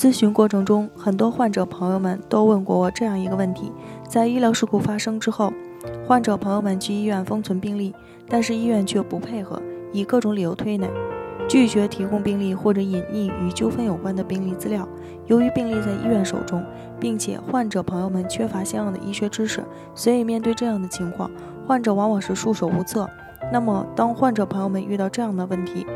咨询过程中，很多患者朋友们都问过我这样一个问题：在医疗事故发生之后，患者朋友们去医院封存病历，但是医院却不配合，以各种理由推诿，拒绝提供病历或者隐匿与纠纷有关的病历资料。由于病历在医院手中，并且患者朋友们缺乏相应的医学知识，所以面对这样的情况，患者往往是束手无策。那么，当患者朋友们遇到这样的问题，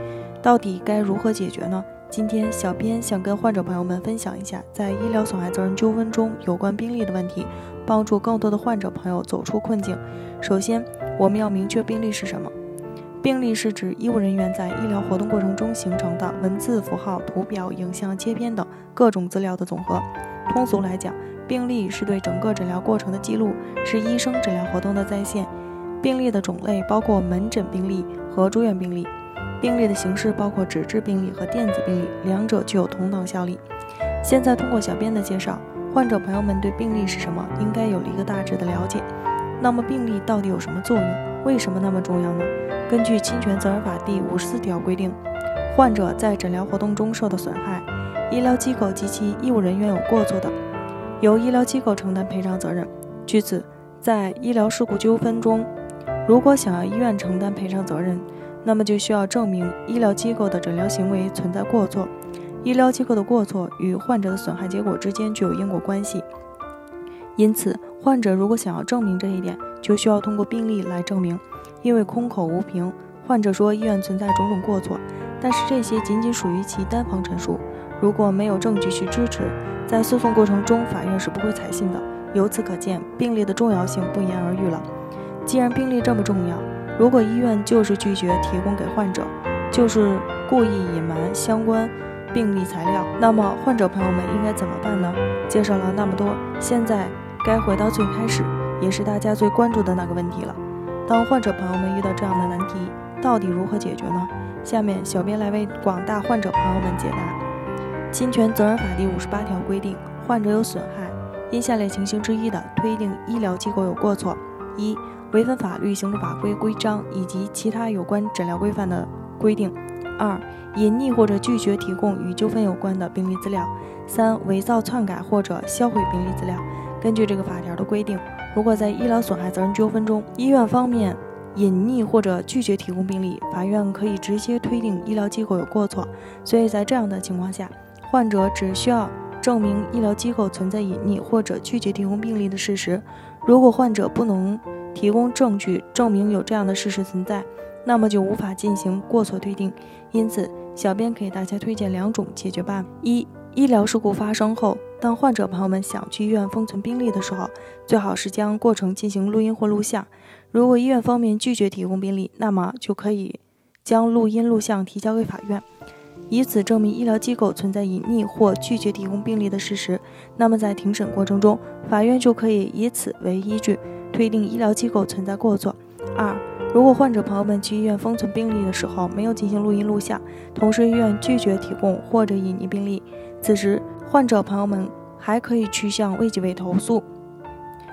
到底该如何解决呢？今天，小编想跟患者朋友们分享一下，在医疗损害责任纠纷中有关病例的问题，帮助更多的患者朋友走出困境。首先，我们要明确病例是什么。病例是指医务人员在医疗活动过程中形成的文字、符号、图表、影像、切片等各种资料的总和。通俗来讲，病例是对整个诊疗过程的记录，是医生诊疗活动的再现。病例的种类包括门诊病例和住院病例。病例的形式包括纸质病例和电子病例，两者具有同等效力。现在通过小编的介绍，患者朋友们对病例是什么应该有了一个大致的了解。那么病例到底有什么作用？为什么那么重要呢？根据侵权责任法第五十四条规定，患者在诊疗活动中受到损害，医疗机构及其医务人员有过错的，由医疗机构承担赔偿责任。据此，在医疗事故纠纷中，如果想要医院承担赔偿责任，那么就需要证明医疗机构的诊疗行为存在过错，医疗机构的过错与患者的损害结果之间具有因果关系。因此，患者如果想要证明这一点，就需要通过病历来证明。因为空口无凭，患者说医院存在种种过错，但是这些仅仅属于其单方陈述，如果没有证据去支持，在诉讼过程中法院是不会采信的。由此可见，病历的重要性不言而喻了。既然病历这么重要，如果医院就是拒绝提供给患者，就是故意隐瞒相关病历材料，那么患者朋友们应该怎么办呢？介绍了那么多，现在该回到最开始，也是大家最关注的那个问题了。当患者朋友们遇到这样的难题，到底如何解决呢？下面小编来为广大患者朋友们解答。侵权责任法第五十八条规定，患者有损害，因下列情形之一的，推定医疗机构有过错：一。违反法律、行政法规、规章以及其他有关诊疗规范的规定；二、隐匿或者拒绝提供与纠纷有关的病历资料；三、伪造、篡改或者销毁病历资料。根据这个法条的规定，如果在医疗损害责任纠纷中，医院方面隐匿或者拒绝提供病历，法院可以直接推定医疗机构有过错。所以在这样的情况下，患者只需要证明医疗机构存在隐匿或者拒绝提供病历的事实。如果患者不能，提供证据证明有这样的事实存在，那么就无法进行过错推定。因此，小编给大家推荐两种解决办法：一、医疗事故发生后，当患者朋友们想去医院封存病历的时候，最好是将过程进行录音或录像。如果医院方面拒绝提供病历，那么就可以将录音录像提交给法院，以此证明医疗机构存在隐匿或拒绝提供病历的事实。那么在庭审过程中，法院就可以以此为依据。推定医疗机构存在过错。二，如果患者朋友们去医院封存病历的时候没有进行录音录像，同时医院拒绝提供或者隐匿病历，此时患者朋友们还可以去向卫计委投诉，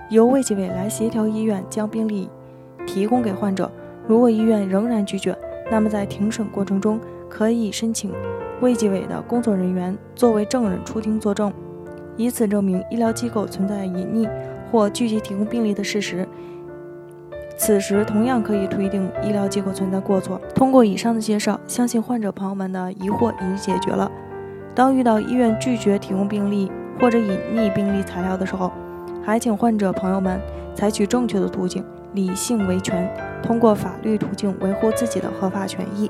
由卫计委来协调医院将病历提供给患者。如果医院仍然拒绝，那么在庭审过程中可以申请卫计委的工作人员作为证人出庭作证，以此证明医疗机构存在隐匿。或拒绝提供病历的事实，此时同样可以推定医疗机构存在过错。通过以上的介绍，相信患者朋友们的疑惑已经解决了。当遇到医院拒绝提供病历或者隐匿病历材料的时候，还请患者朋友们采取正确的途径，理性维权，通过法律途径维护自己的合法权益。